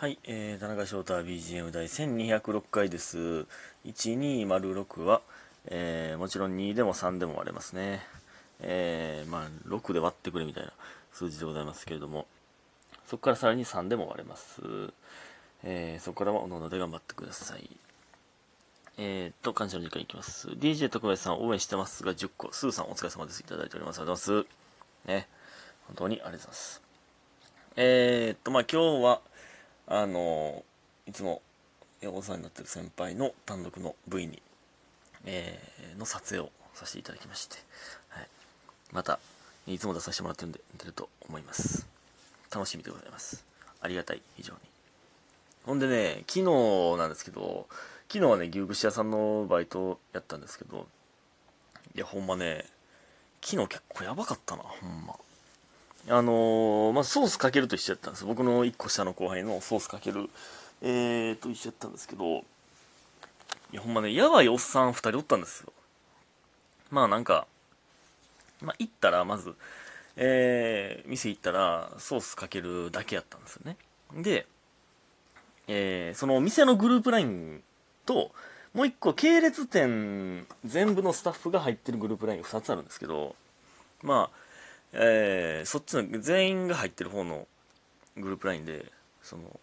はい、えー、田中翔太 BGM 第1206回です。1206は、えー、もちろん2でも3でも割れますね。えー、まあ、6で割ってくれみたいな数字でございますけれども、そこからさらに3でも割れます。えー、そこからはおのので頑張ってください。えーと、感謝の時間いきます。DJ 特別さん応援してますが10個。スーさんお疲れ様です。いただいております。ありがとうございます。ね。本当にありがとうございます。えーっと、まあ今日は、あのいつもお世話になってる先輩の単独の V に、えーの撮影をさせていただきまして、はい、またいつも出させてもらってるんで出ると思います。楽しみでございます。ありがたい非常に。ほんでね昨日なんですけど昨日はね牛串屋さんのバイトやったんですけどいやほんまね昨日結構やばかったなほんま。あのーまあ、ソースかけると一緒やったんです。僕の1個下の後輩のソースかける、えー、と一緒やったんですけどいやほんまねやばいおっさん2人おったんですよ。まあなんか、まあ、行ったらまず、えー、店行ったらソースかけるだけやったんですよね。で、えーその店のグループ LINE ともう1個系列店全部のスタッフが入ってるグループ LINE2 つあるんですけどまあえーそっちの全員が入ってる方のグループラインでその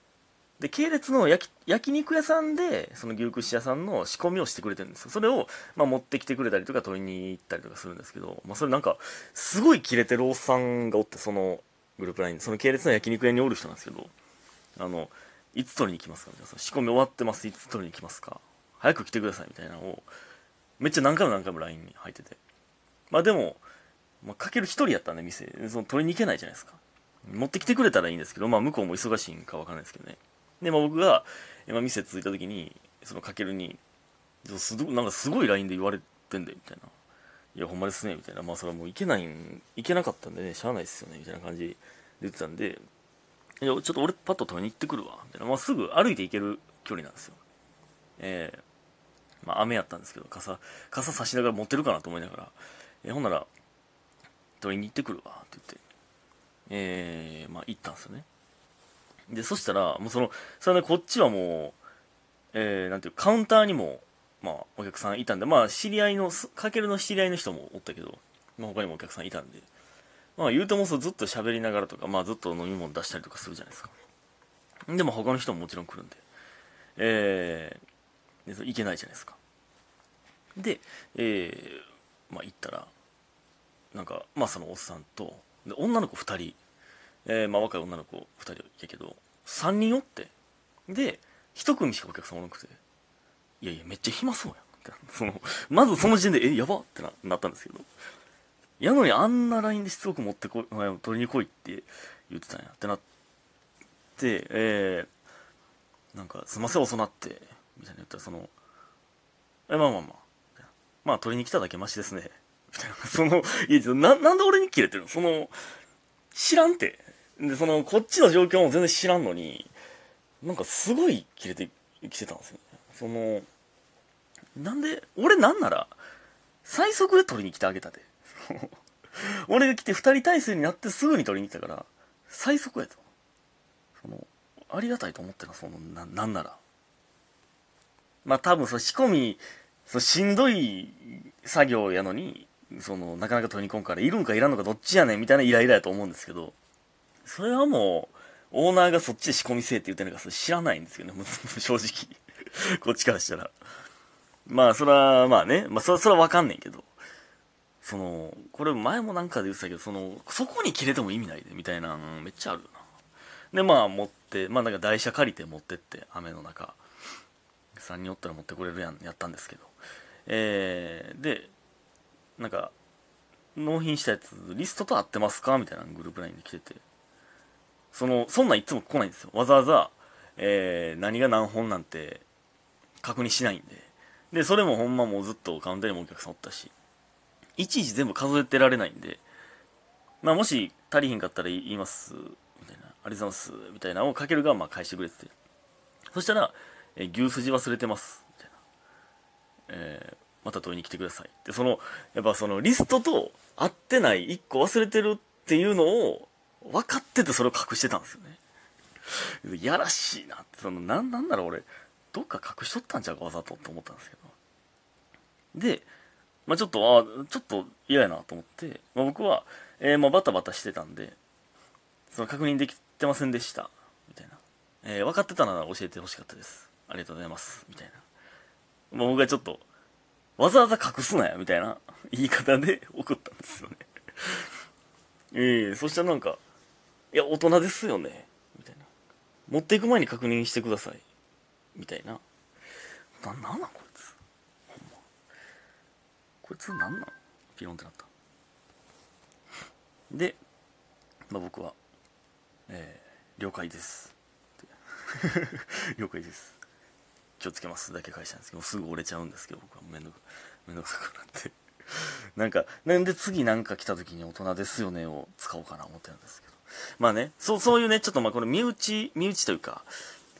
で系列の焼き焼肉屋さんでその牛串屋さんの仕込みをしてくれてるんですよ。それを、まあ、持ってきてくれたりとか取りに行ったりとかするんですけど、まあ、それなんかすごいキレてるおっさんがおってそのグループラインその系列の焼肉屋におる人なんですけどあのいつ取りに行きますかみたいな。仕込み終わってます。いつ取りに行きますか。早く来てください。みたいなのをめっちゃ何回も何回も LINE に入ってて。まあでもまあ、かける一人やったんで店。その取りに行けないじゃないですか。持ってきてくれたらいいんですけど、まあ、向こうも忙しいんか分からないですけどね。で、まあ、僕が、まあ、店着いた時にそのかけるにすごなんかすごい LINE で言われてんだよみたいな「いやほんまですね」みたいな。まあそれはもう行けないん行けなかったんでねしゃあないっすよねみたいな感じで言ってたんで「いやちょっと俺パッと取りに行ってくるわ」みたいな、まあ、すぐ歩いて行ける距離なんですよ。ええまあ雨やったんですけど傘傘差しながら持ってるかなと思いながら「えほんなら取りに行ってくるわって言って、えー、まあ行ったんですよね。で、そしたら、もうその、それね、こっちはもう、えー、なんていうカウンターにも、まあお客さんいたんで、まあ知り合いの、かけるの知り合いの人もおったけど、まあ他にもお客さんいたんで、まあ言うてもそうずっと喋りながらとか、まあずっと飲み物出したりとかするじゃないですか。でも他の人ももちろん来るんで、えー、でそれいけないじゃないですか。で、えー、まあ行ったら、なんかまあそのおっさんとで女の子2人、えーまあ、若い女の子2人やけど3人おって。で1組しかお客さんおらなくて。いやいやめっちゃ暇そうやん。そのまずその時点でえやばっ。てななったんですけど。やのにあんな LINE でしつこく持ってこい取りに来いって言ってたんや。ってなってえー、なんかすいません遅なって。みたいな言ったらそのえまあまあまあ。まあ取りに来ただけマシですね。みたいな。その、いや、な、なんで俺にキレてるの？その、知らんて。で、その、こっちの状況も全然知らんのに、なんかすごいキレてきてたんですよね。その、なんで、俺なんなら、最速で取りに来てあげたで。俺が来て二人体制になってすぐに取りに来たから、最速やと。その、ありがたいと思ってな、その、な、なんなら。まあ多分、その仕込み、そのしんどい作業やのに、その、なかなか取り込むから、いるんかいらんのかどっちやねんみたいなイライラやと思うんですけど、それはもう、オーナーがそっちで仕込みせえって言ってるのか、それ知らないんですよね、正直。こっちからしたら。まあ、それは、まあね、まあ、それは、それはわかんねんけど、その、これ前もなんかで言ってたけど、その、そこに切れても意味ないで、みたいな、めっちゃあるよな。で、まあ、持って、まあ、なんか台車借りて持ってって、雨の中、3人おったら持ってこれるやん、やったんですけど、えー、で、なんか、納品したやつ、リストと合ってますか？みたいなグループラインで来てて、その、そんなんいつも来ないんですよ。わざわざ、えー、何が何本なんて確認しないんで。で、それもほんまもうずっとカウンターにもお客さんおったし、いちいち全部数えてられないんで、まあもし足りひんかったら言います、みたいな、ありがとうございます、みたいなのをかけるがまあ返してくれてて。そしたら、えー牛すじ忘れてます、みたいな。えーまた取りに来てください。ってそのやっぱそのリストと合ってない1個忘れてるっていうのを分かっててそれを隠してたんですよね。やらしいなって。そのなんなんだろう俺。どっか隠しとったんちゃうかわざとって思ったんですけど。で、まあ、ちょっとあちょっと嫌やなと思って、まあ、僕は、えー、まあバタバタしてたんでその確認できてませんでした。みたいな、えー、分かってたなら教えてほしかったです。ありがとうございます。みたいな、まあ、僕はちょっとわざわざ隠すなよみたいな言い方で送ったんですよね。ええー、そしたらなんかいや大人ですよねみたいな。持っていく前に確認してくださいみたいな。ななんなんこいつ。ほんま。こいつなんなん？ピロンってなった。で、まあ、僕はえー、了解です。了解です。気をつけますだけ返したんですけどすぐ折れちゃうんですけど僕はめんどくめんどくさくなって。なんかなんで次なんか来た時に大人ですよねを使おうかな思ってるんですけど。まあねそうそういうねちょっとまあこれ身内身内というか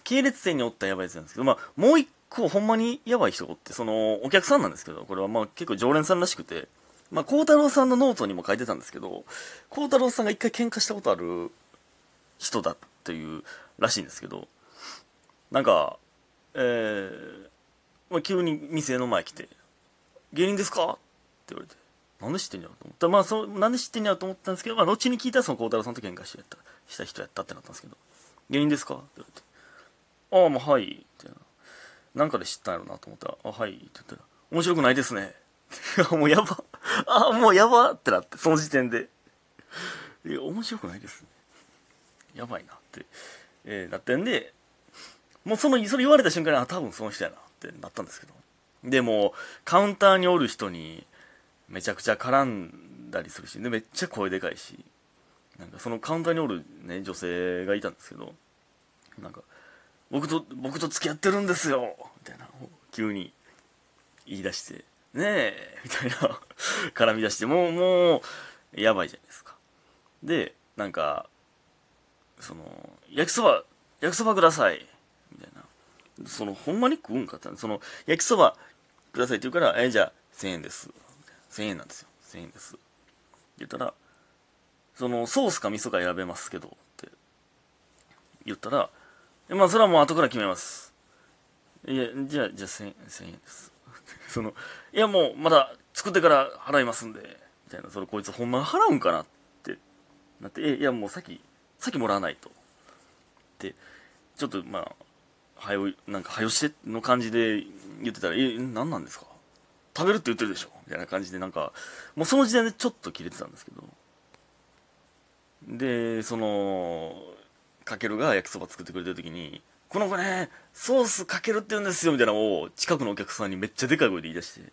系列店におったやばいやつなんですけどまあもう一個ほんまにやばい人ってそのお客さんなんですけどこれはまあ結構常連さんらしくてまあ、孝太郎さんのノートにも書いてたんですけど、孝太郎さんが一回喧嘩したことある人だっていうらしいんですけどなんかえー、まあ、急に店の前来て「芸人ですか?」って言われて「なんで知ってんやろ?」と思ったまあそなんで知ってんやろ？と思ったんですけど、まあ、後に聞いたらその孝太郎さんと喧嘩してやったした人やったってなったんですけど「芸人ですか?」って言われて「ああまあはい」ってなんかで知ったんやろな？と思ったら「あはい」って言ったら「面白くないですね」もうやばあもうやばってなってその時点で「いや面白くないですね」やばいなって、えー、なってんで、もうその、それ言われた瞬間に、あ、多分その人やなってなったんですけど。でも、カウンターにおる人に、めちゃくちゃ絡んだりするし、で、めっちゃ声でかいし、なんかそのカウンターにおるね、女性がいたんですけど、なんか、僕と、僕と付き合ってるんですよみたいな、急に言い出して、ねえみたいな 絡み出して、もう、もう、やばいじゃないですか。で、なんか、その、焼きそば、焼きそばください。みたいな。その、ほんまに食うんかってその、焼きそばくださいって言うから、え、じゃあ、1000円です。1000円なんですよ。1000円です。言ったら、その、ソースか味噌か選べますけど、って言ったら、まあ、それはもう後から決めます。いや、じゃあ、じゃあ1000、1000円です。その、いや、もう、まだ作ってから払いますんで、みたいな、それこいつほんま払うんかなってなって、え、いや、もうさっき先もらわないと。で、ちょっとまあ、はよ、なんか、はよしての感じで言ってたら、え、何なんですか？食べるって言ってるでしょ？みたいな感じで、なんか、もうその時点でちょっと切れてたんですけど。で、その、かけるが焼きそば作ってくれてる時に、この子ね、ソースかけるって言うんですよ、みたいなのを近くのお客さんにめっちゃでかい声で言い出して、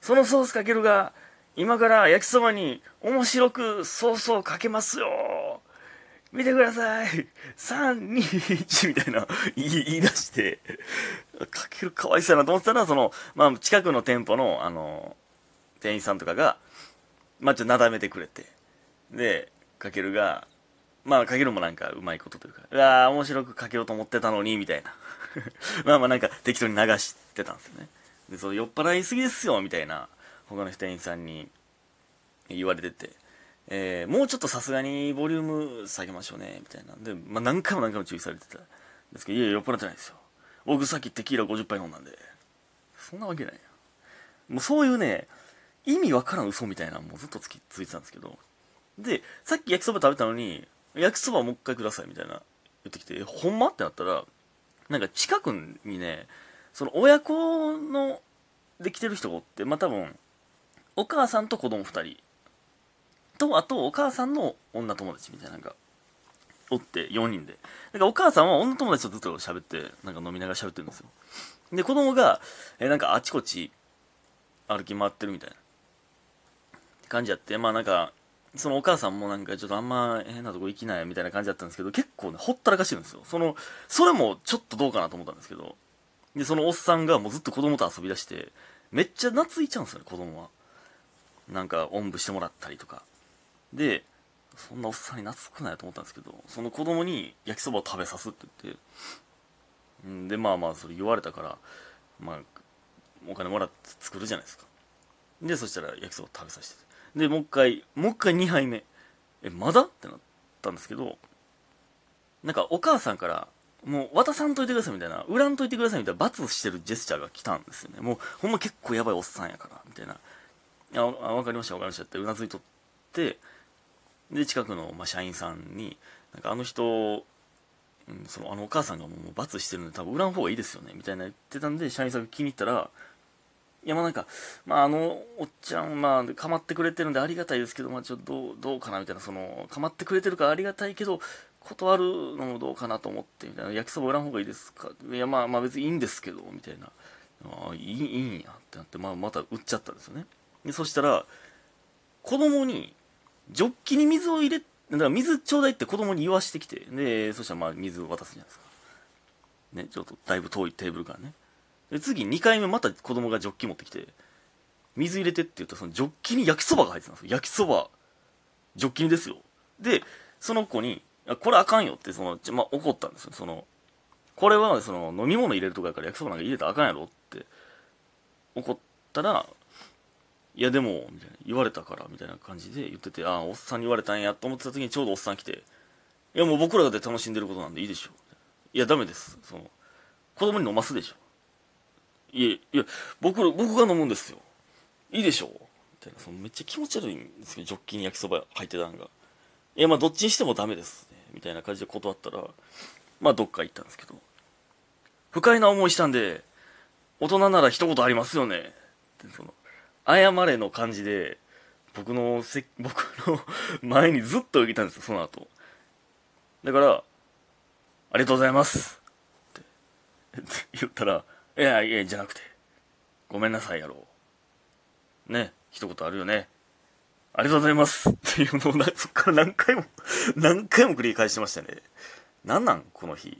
そのソースかけるが、今から焼きそばに面白くソースをかけますよ見てください !321 みたいな言い言い出して、かけるかわいそうやなと思ってたら、その、まあ、近くの店舗の、あの、店員さんとかが、まあ、ちょっとなだめてくれて、で、かけるが、まあ、かけるもなんかうまいことというか、うわー、面白くかけようと思ってたのに、みたいな。まあまあなんか適当に流してたんですよね。で、その酔っ払いすぎですよ、みたいな、他の店員さんに言われてて、えー、もうちょっとさすがにボリューム下げましょうね、みたいなん。で、まあ、何回も何回も注意されてたんですけど、いやいや、酔っ払ってないですよ。僕さっきテキーラ50杯飲んだんで、そんなわけない。や。もうそういうね、意味わからん嘘みたいなのもうずっとつきついてたんですけど、で、さっき焼きそば食べたのに、焼きそばもう一回くださいみたいな言ってきて、ほんま？ってなったら、なんか近くにね、その親子のできてる人がおって、まあ多分、お母さんと子供二人。と、あとお母さんの女友達みたいなのがおって、4人で。だかお母さんは女友達とずっと喋って、なんか飲みながら喋ってるんですよ。で、子供が、えなんかあちこち歩き回ってるみたいな感じやって、まあなんか、そのお母さんもなんかちょっとあんま変なとこ行きないみたいな感じだったんですけど、結構ね、ほったらかしてるんですよ。その、それもちょっとどうかなと思ったんですけど、で、そのおっさんがもうずっと子供と遊び出して、めっちゃ懐いちゃうんですよね、子供は。なんか、おんぶしてもらったりとか。で、そんなおっさんに懐くないと思ったんですけど、その子供に焼きそばを食べさすって言って、んで、まあまあ、それ言われたから、まあ、お金もらって作るじゃないですか。で、そしたら焼きそば食べさせて。で、もう一回、もう一回2杯目。え、まだ？ってなったんですけど、なんかお母さんからもう渡さんといてくださいみたいな恨んといてくださいみたいな罰してるジェスチャーが来たんですよねもうほんま結構やばいおっさんやからみたいな「ああ分かりました分かりました」ってうなずいとってで近くの、まあ、社員さんになんかあの人うん、そのあのお母さんがもう罰してるんで多分売らん方がいいですよねみたいな言ってたんで社員さんが気に入ったらいやまあなんか、まああのおっちゃん、まあ構ってくれてるんでありがたいですけど、まあちょっとどうどうかなみたいな、その、構ってくれてるからありがたいけど、断るのもどうかなと思ってみたいな、焼きそば売らん方がいいですか？いやまあまあ別にいいんですけど、みたいな。あ、いい、いいんやってなって、まあまた売っちゃったんですよね。でそしたら、子供に、ジョッキに水を入れ、だから水ちょうだいって子供に言わしてきて、で、そしたらまあ水を渡すじゃないですか。ね、ちょっとだいぶ遠いテーブルからね。で次2回目また子供がジョッキ持ってきて水入れてって言ったらそのジョッキに焼きそばが入ってたんですよ焼きそばジョッキにですよでその子に「これあかんよ」ってその、まあ、怒ったんですよそのこれはその飲み物入れるとかやから焼きそばなんか入れたらあかんやろって怒ったら「いやでも」みたいな言われたからみたいな感じで言っててああおっさんに言われたんやと思ってた時にちょうどおっさん来て「いやもう僕らで楽しんでることなんでいいでしょう」いやダメですその子供に飲ますでしょいや、いや、僕、僕が飲むんですよ。いいでしょみたいな。そのめっちゃ気持ち悪いんですよ。ジョッキに焼きそば入ってたんが。いや、まあ、どっちにしてもダメですね。みたいな感じで断ったら、まあ、どっか行ったんですけど。不快な思いしたんで、大人なら一言ありますよね。その、謝れの感じで、僕のせ、僕の前にずっと受けたんですよ、その後。だから、ありがとうございますって言ったら、いやいや、じゃなくて、ごめんなさいやろう。ね、一言あるよね。ありがとうございますっていうのを、そっから何回も何回も繰り返してましたね。なんなんこの日。